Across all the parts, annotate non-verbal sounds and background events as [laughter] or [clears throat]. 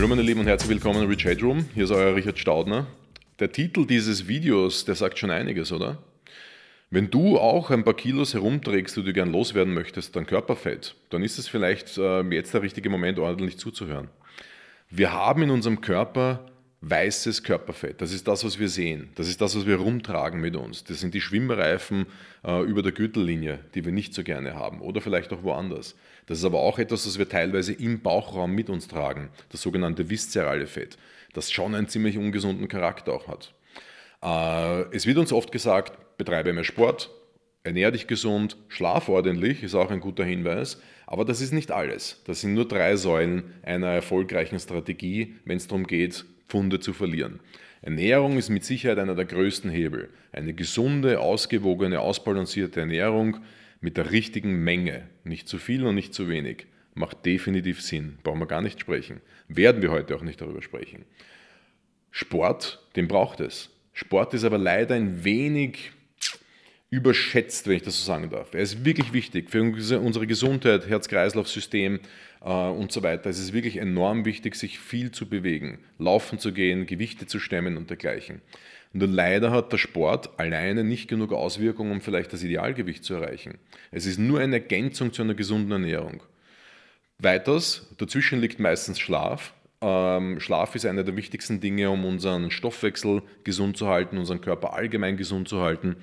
Hallo meine Lieben und herzlich willkommen in Rich Headroom. Hier ist euer Richard Staudner. Der Titel dieses Videos, der sagt schon einiges, oder? Wenn du auch ein paar Kilos herumträgst, die du gern loswerden möchtest, dann Körperfett, dann ist es vielleicht äh, jetzt der richtige Moment, ordentlich zuzuhören. Wir haben in unserem Körper weißes Körperfett. Das ist das, was wir sehen. Das ist das, was wir rumtragen mit uns. Das sind die Schwimmreifen äh, über der Gürtellinie, die wir nicht so gerne haben oder vielleicht auch woanders. Das ist aber auch etwas, das wir teilweise im Bauchraum mit uns tragen, das sogenannte viszerale Fett, das schon einen ziemlich ungesunden Charakter auch hat. Äh, es wird uns oft gesagt, betreibe mehr Sport, ernähre dich gesund, schlaf ordentlich, ist auch ein guter Hinweis. Aber das ist nicht alles. Das sind nur drei Säulen einer erfolgreichen Strategie, wenn es darum geht, Pfunde zu verlieren. Ernährung ist mit Sicherheit einer der größten Hebel. Eine gesunde, ausgewogene, ausbalancierte Ernährung mit der richtigen Menge, nicht zu viel und nicht zu wenig, macht definitiv Sinn. Brauchen wir gar nicht sprechen. Werden wir heute auch nicht darüber sprechen. Sport, den braucht es. Sport ist aber leider ein wenig überschätzt, wenn ich das so sagen darf. Er ist wirklich wichtig für unsere Gesundheit, Herz-Kreislauf-System äh, und so weiter. Es ist wirklich enorm wichtig, sich viel zu bewegen, laufen zu gehen, Gewichte zu stemmen und dergleichen. Nur leider hat der Sport alleine nicht genug Auswirkungen, um vielleicht das Idealgewicht zu erreichen. Es ist nur eine Ergänzung zu einer gesunden Ernährung. Weiters, dazwischen liegt meistens Schlaf. Ähm, Schlaf ist einer der wichtigsten Dinge, um unseren Stoffwechsel gesund zu halten, unseren Körper allgemein gesund zu halten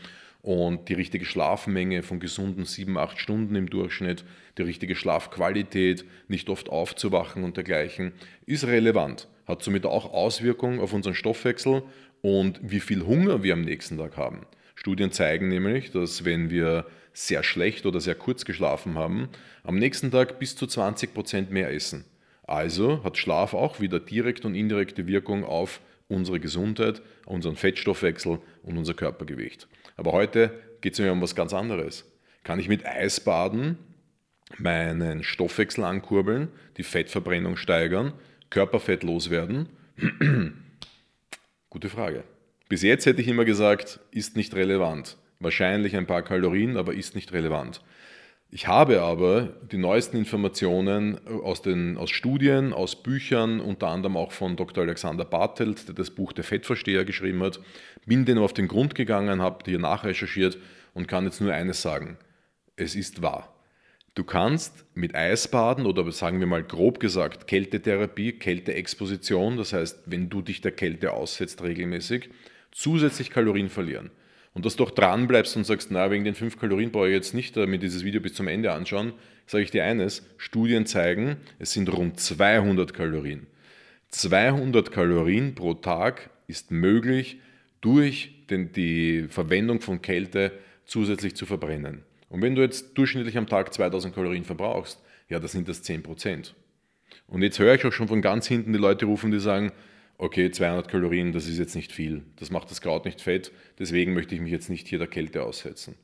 und die richtige Schlafmenge von gesunden 7, 8 Stunden im Durchschnitt, die richtige Schlafqualität, nicht oft aufzuwachen und dergleichen, ist relevant, hat somit auch Auswirkungen auf unseren Stoffwechsel und wie viel Hunger wir am nächsten Tag haben. Studien zeigen nämlich, dass wenn wir sehr schlecht oder sehr kurz geschlafen haben, am nächsten Tag bis zu 20 Prozent mehr essen. Also hat Schlaf auch wieder direkte und indirekte Wirkung auf unsere Gesundheit, unseren Fettstoffwechsel und unser Körpergewicht. Aber heute geht es mir um was ganz anderes. Kann ich mit Eis baden, meinen Stoffwechsel ankurbeln, die Fettverbrennung steigern, Körperfett loswerden? [clears throat] Gute Frage. Bis jetzt hätte ich immer gesagt, ist nicht relevant. Wahrscheinlich ein paar Kalorien, aber ist nicht relevant. Ich habe aber die neuesten Informationen aus, den, aus Studien, aus Büchern, unter anderem auch von Dr. Alexander Bartelt, der das Buch Der Fettversteher geschrieben hat, bin dem auf den Grund gegangen, habe hier nachrecherchiert und kann jetzt nur eines sagen. Es ist wahr. Du kannst mit Eisbaden oder sagen wir mal grob gesagt Kältetherapie, Kälteexposition, das heißt, wenn du dich der Kälte aussetzt regelmäßig, zusätzlich Kalorien verlieren und dass du doch dran bleibst und sagst, na, wegen den 5 Kalorien brauche ich jetzt nicht äh, mir dieses Video bis zum Ende anschauen, sage ich dir eines, Studien zeigen, es sind rund 200 Kalorien. 200 Kalorien pro Tag ist möglich durch den, die Verwendung von Kälte zusätzlich zu verbrennen. Und wenn du jetzt durchschnittlich am Tag 2000 Kalorien verbrauchst, ja, das sind das 10 Prozent. Und jetzt höre ich auch schon von ganz hinten die Leute rufen, die sagen, okay, 200 Kalorien, das ist jetzt nicht viel, das macht das Kraut nicht fett, deswegen möchte ich mich jetzt nicht hier der Kälte aussetzen.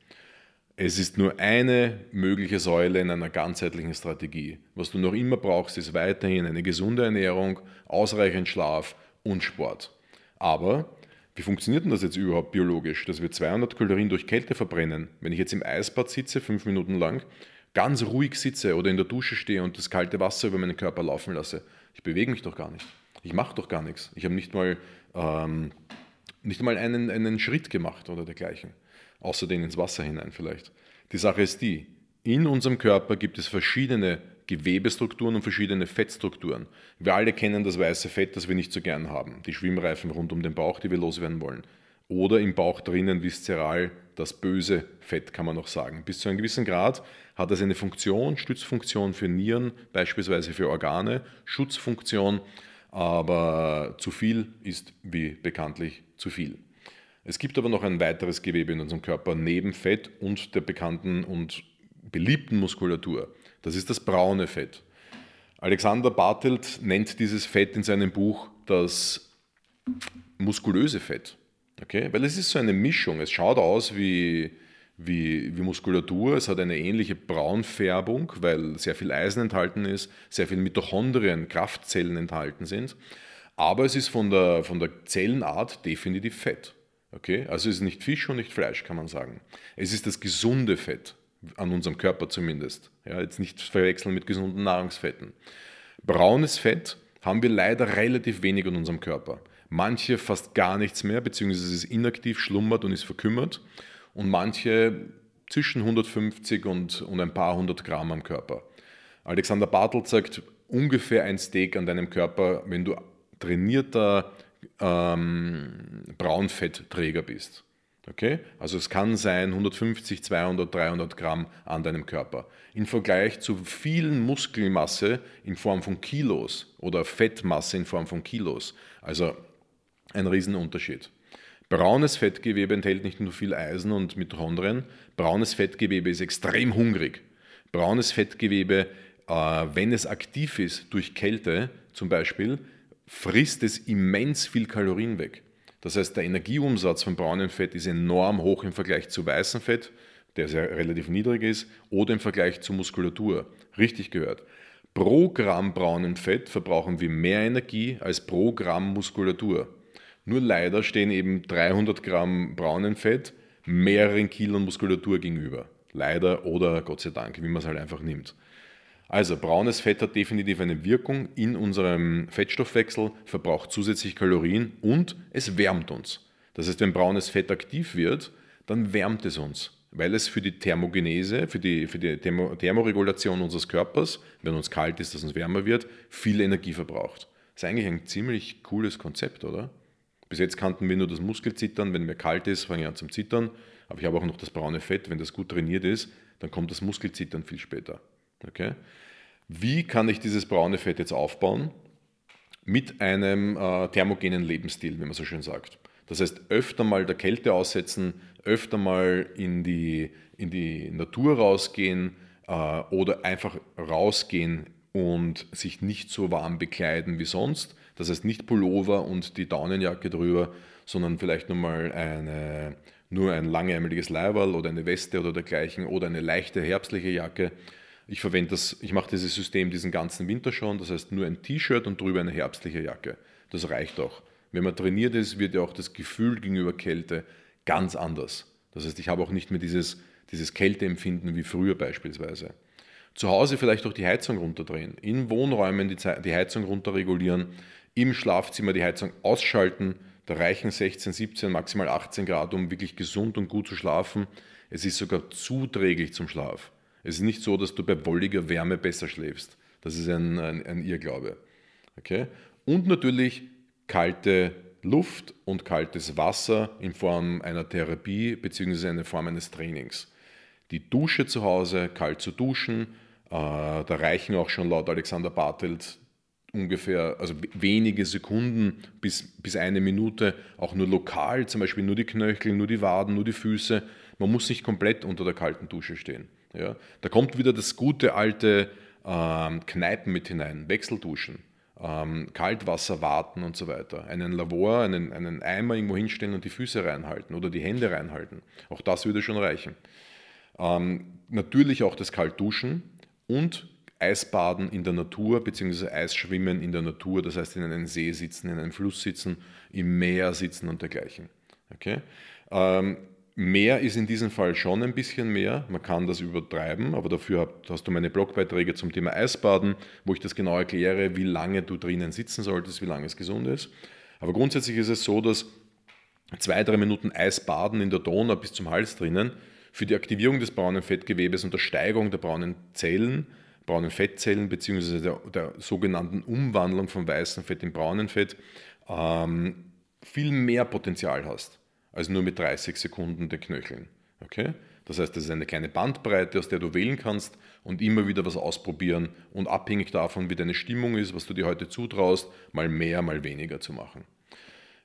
Es ist nur eine mögliche Säule in einer ganzheitlichen Strategie. Was du noch immer brauchst, ist weiterhin eine gesunde Ernährung, ausreichend Schlaf und Sport. Aber wie funktioniert denn das jetzt überhaupt biologisch, dass wir 200 Kalorien durch Kälte verbrennen? Wenn ich jetzt im Eisbad sitze, fünf Minuten lang, ganz ruhig sitze oder in der Dusche stehe und das kalte Wasser über meinen Körper laufen lasse, ich bewege mich doch gar nicht. Ich mache doch gar nichts. Ich habe nicht mal, ähm, nicht mal einen, einen Schritt gemacht oder dergleichen. Außer den ins Wasser hinein vielleicht. Die Sache ist die, in unserem Körper gibt es verschiedene Gewebestrukturen und verschiedene Fettstrukturen. Wir alle kennen das weiße Fett, das wir nicht so gern haben. Die Schwimmreifen rund um den Bauch, die wir loswerden wollen. Oder im Bauch drinnen viszeral das böse Fett, kann man noch sagen. Bis zu einem gewissen Grad hat es eine Funktion, Stützfunktion für Nieren, beispielsweise für Organe, Schutzfunktion aber zu viel ist wie bekanntlich zu viel. Es gibt aber noch ein weiteres Gewebe in unserem Körper neben Fett und der bekannten und beliebten Muskulatur. Das ist das braune Fett. Alexander Bartelt nennt dieses Fett in seinem Buch das muskulöse Fett. Okay? Weil es ist so eine Mischung. Es schaut aus wie wie, wie Muskulatur. Es hat eine ähnliche Braunfärbung, weil sehr viel Eisen enthalten ist, sehr viel Mitochondrien, Kraftzellen enthalten sind. Aber es ist von der, von der Zellenart definitiv Fett. Okay? Also es ist nicht Fisch und nicht Fleisch, kann man sagen. Es ist das gesunde Fett, an unserem Körper zumindest. Ja, jetzt nicht verwechseln mit gesunden Nahrungsfetten. Braunes Fett haben wir leider relativ wenig in unserem Körper. Manche fast gar nichts mehr, beziehungsweise es ist inaktiv, schlummert und ist verkümmert. Und manche zwischen 150 und, und ein paar hundert Gramm am Körper. Alexander Bartelt sagt, ungefähr ein Steak an deinem Körper, wenn du trainierter ähm, Braunfettträger bist. Okay? Also es kann sein 150, 200, 300 Gramm an deinem Körper. Im Vergleich zu vielen Muskelmasse in Form von Kilos oder Fettmasse in Form von Kilos. Also ein Riesenunterschied. Braunes Fettgewebe enthält nicht nur viel Eisen und Mitochondrien, braunes Fettgewebe ist extrem hungrig. Braunes Fettgewebe, äh, wenn es aktiv ist durch Kälte zum Beispiel, frisst es immens viel Kalorien weg. Das heißt, der Energieumsatz von braunem Fett ist enorm hoch im Vergleich zu weißem Fett, der sehr relativ niedrig ist, oder im Vergleich zur Muskulatur. Richtig gehört. Pro Gramm braunem Fett verbrauchen wir mehr Energie als pro Gramm Muskulatur. Nur leider stehen eben 300 Gramm braunem Fett mehreren Kilo Muskulatur gegenüber. Leider oder Gott sei Dank, wie man es halt einfach nimmt. Also braunes Fett hat definitiv eine Wirkung in unserem Fettstoffwechsel, verbraucht zusätzlich Kalorien und es wärmt uns. Das heißt, wenn braunes Fett aktiv wird, dann wärmt es uns, weil es für die Thermogenese, für die, für die Thermo Thermoregulation unseres Körpers, wenn uns kalt ist, dass uns wärmer wird, viel Energie verbraucht. Das ist eigentlich ein ziemlich cooles Konzept, oder? Bis jetzt kannten wir nur das Muskelzittern, wenn mir kalt ist, fange ich an zum Zittern, aber ich habe auch noch das braune Fett, wenn das gut trainiert ist, dann kommt das Muskelzittern viel später. Okay? Wie kann ich dieses braune Fett jetzt aufbauen? Mit einem äh, thermogenen Lebensstil, wie man so schön sagt. Das heißt, öfter mal der Kälte aussetzen, öfter mal in die, in die Natur rausgehen äh, oder einfach rausgehen und sich nicht so warm bekleiden wie sonst. Das heißt, nicht Pullover und die Daunenjacke drüber, sondern vielleicht nur mal eine, nur ein langärmeliges Leiberl oder eine Weste oder dergleichen oder eine leichte herbstliche Jacke ich verwende das, ich mache dieses System diesen ganzen Winter schon, das heißt nur ein T-Shirt und drüber eine herbstliche Jacke. Das reicht auch. Wenn man trainiert ist, wird ja auch das Gefühl gegenüber Kälte ganz anders. Das heißt, ich habe auch nicht mehr dieses, dieses Kälteempfinden wie früher beispielsweise. Zu Hause vielleicht auch die Heizung runterdrehen, in Wohnräumen die, die Heizung runterregulieren, im Schlafzimmer die Heizung ausschalten, da reichen 16, 17, maximal 18 Grad, um wirklich gesund und gut zu schlafen. Es ist sogar zuträglich zum Schlaf. Es ist nicht so, dass du bei wolliger Wärme besser schläfst. Das ist ein, ein, ein Irrglaube. Okay? Und natürlich kalte Luft und kaltes Wasser in Form einer Therapie bzw. in Form eines Trainings. Die Dusche zu Hause, kalt zu duschen, äh, da reichen auch schon laut Alexander Bartelt ungefähr, also wenige Sekunden bis, bis eine Minute, auch nur lokal, zum Beispiel nur die Knöchel, nur die Waden, nur die Füße. Man muss nicht komplett unter der kalten Dusche stehen. Ja? Da kommt wieder das gute alte ähm, Kneipen mit hinein, Wechselduschen, ähm, Kaltwasser warten und so weiter. Einen Lavor, einen, einen Eimer irgendwo hinstellen und die Füße reinhalten oder die Hände reinhalten. Auch das würde schon reichen. Ähm, natürlich auch das Kaltduschen und Eisbaden in der Natur bzw. Eisschwimmen in der Natur, das heißt in einem See sitzen, in einem Fluss sitzen, im Meer sitzen und dergleichen. Okay? Ähm, Mehr ist in diesem Fall schon ein bisschen mehr. Man kann das übertreiben, aber dafür hast du meine Blogbeiträge zum Thema Eisbaden, wo ich das genau erkläre, wie lange du drinnen sitzen solltest, wie lange es gesund ist. Aber grundsätzlich ist es so, dass zwei, drei Minuten Eisbaden in der Donau bis zum Hals drinnen für die Aktivierung des braunen Fettgewebes und der Steigerung der braunen Zellen, braunen Fettzellen bzw. Der, der, sogenannten Umwandlung von weißem Fett in braunen Fett ähm, viel mehr Potenzial hast als nur mit 30 Sekunden den Knöcheln. Okay? Das heißt, das ist eine kleine Bandbreite, aus der du wählen kannst und immer wieder was ausprobieren und abhängig davon, wie deine Stimmung ist, was du dir heute zutraust, mal mehr, mal weniger zu machen.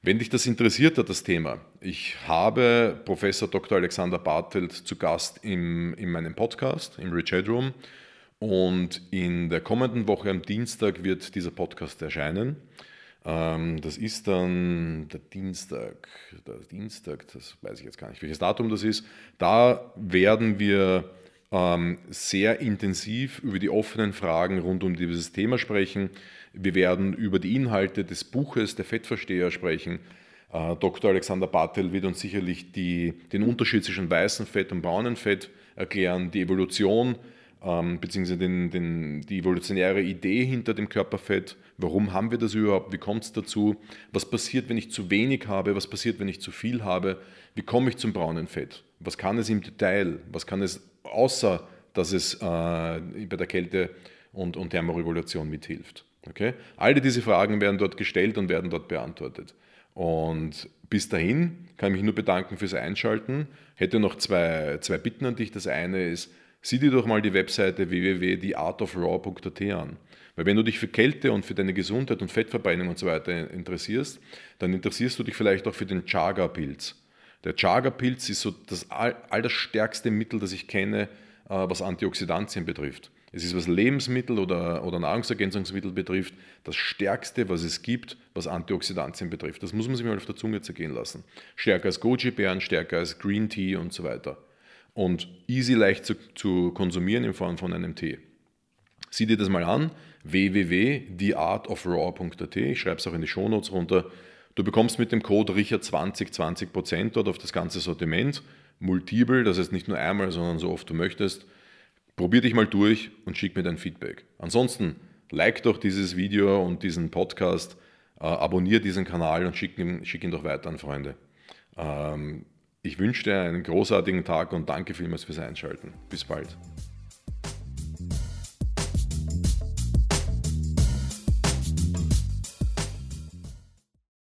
Wenn dich das interessiert hat, das Thema, ich habe Professor Dr. Alexander Bartelt zu Gast im, in meinem Podcast, im Rich Headroom. Und in der kommenden Woche am Dienstag wird dieser Podcast erscheinen. Ähm, das ist dann der Dienstag, der Dienstag, das weiß ich jetzt gar nicht, welches Datum das ist. Da werden wir ähm, sehr intensiv über die offenen Fragen rund um dieses Thema sprechen. Wir werden über die Inhalte des Buches Der Fettversteher sprechen. Äh, Dr. Alexander Bartel wird uns sicherlich die, den Unterschied zwischen weißem Fett und braunem Fett erklären, die Evolution ähm, beziehungsweise den, den, die evolutionäre Idee hinter dem Körperfett. Warum haben wir das überhaupt? Wie kommt es dazu? Was passiert, wenn ich zu wenig habe? Was passiert, wenn ich zu viel habe? Wie komme ich zum braunen Fett? Was kann es im Detail? Was kann es außer, dass es äh, bei der Kälte und, und Thermoregulation mithilft? Okay? Alle diese Fragen werden dort gestellt und werden dort beantwortet. Und bis dahin kann ich mich nur bedanken fürs Einschalten. Hätte noch zwei, zwei Bitten an dich. Das eine ist, sieh dir doch mal die Webseite www.theartofraw.at an. Weil wenn du dich für Kälte und für deine Gesundheit und Fettverbrennung und so weiter interessierst, dann interessierst du dich vielleicht auch für den Chaga-Pilz. Der Chaga-Pilz ist so das all, Mittel, das ich kenne, äh, was Antioxidantien betrifft. Es ist, was Lebensmittel oder, oder Nahrungsergänzungsmittel betrifft, das Stärkste, was es gibt, was Antioxidantien betrifft. Das muss man sich mal auf der Zunge zergehen lassen. Stärker als Goji-Beeren, stärker als Green Tea und so weiter. Und easy leicht zu, zu konsumieren in Form von einem Tee. Sieh dir das mal an, www.theartofraw.at. Ich schreibe es auch in die Shownotes runter. Du bekommst mit dem Code RICHARD20 20% dort auf das ganze Sortiment. Multiple, das heißt nicht nur einmal, sondern so oft du möchtest. Probier dich mal durch und schick mir dein Feedback. Ansonsten like doch dieses Video und diesen Podcast, äh, abonniere diesen Kanal und schick ihn, schick ihn doch weiter an Freunde. Ähm, ich wünsche dir einen großartigen Tag und danke vielmals fürs Einschalten. Bis bald.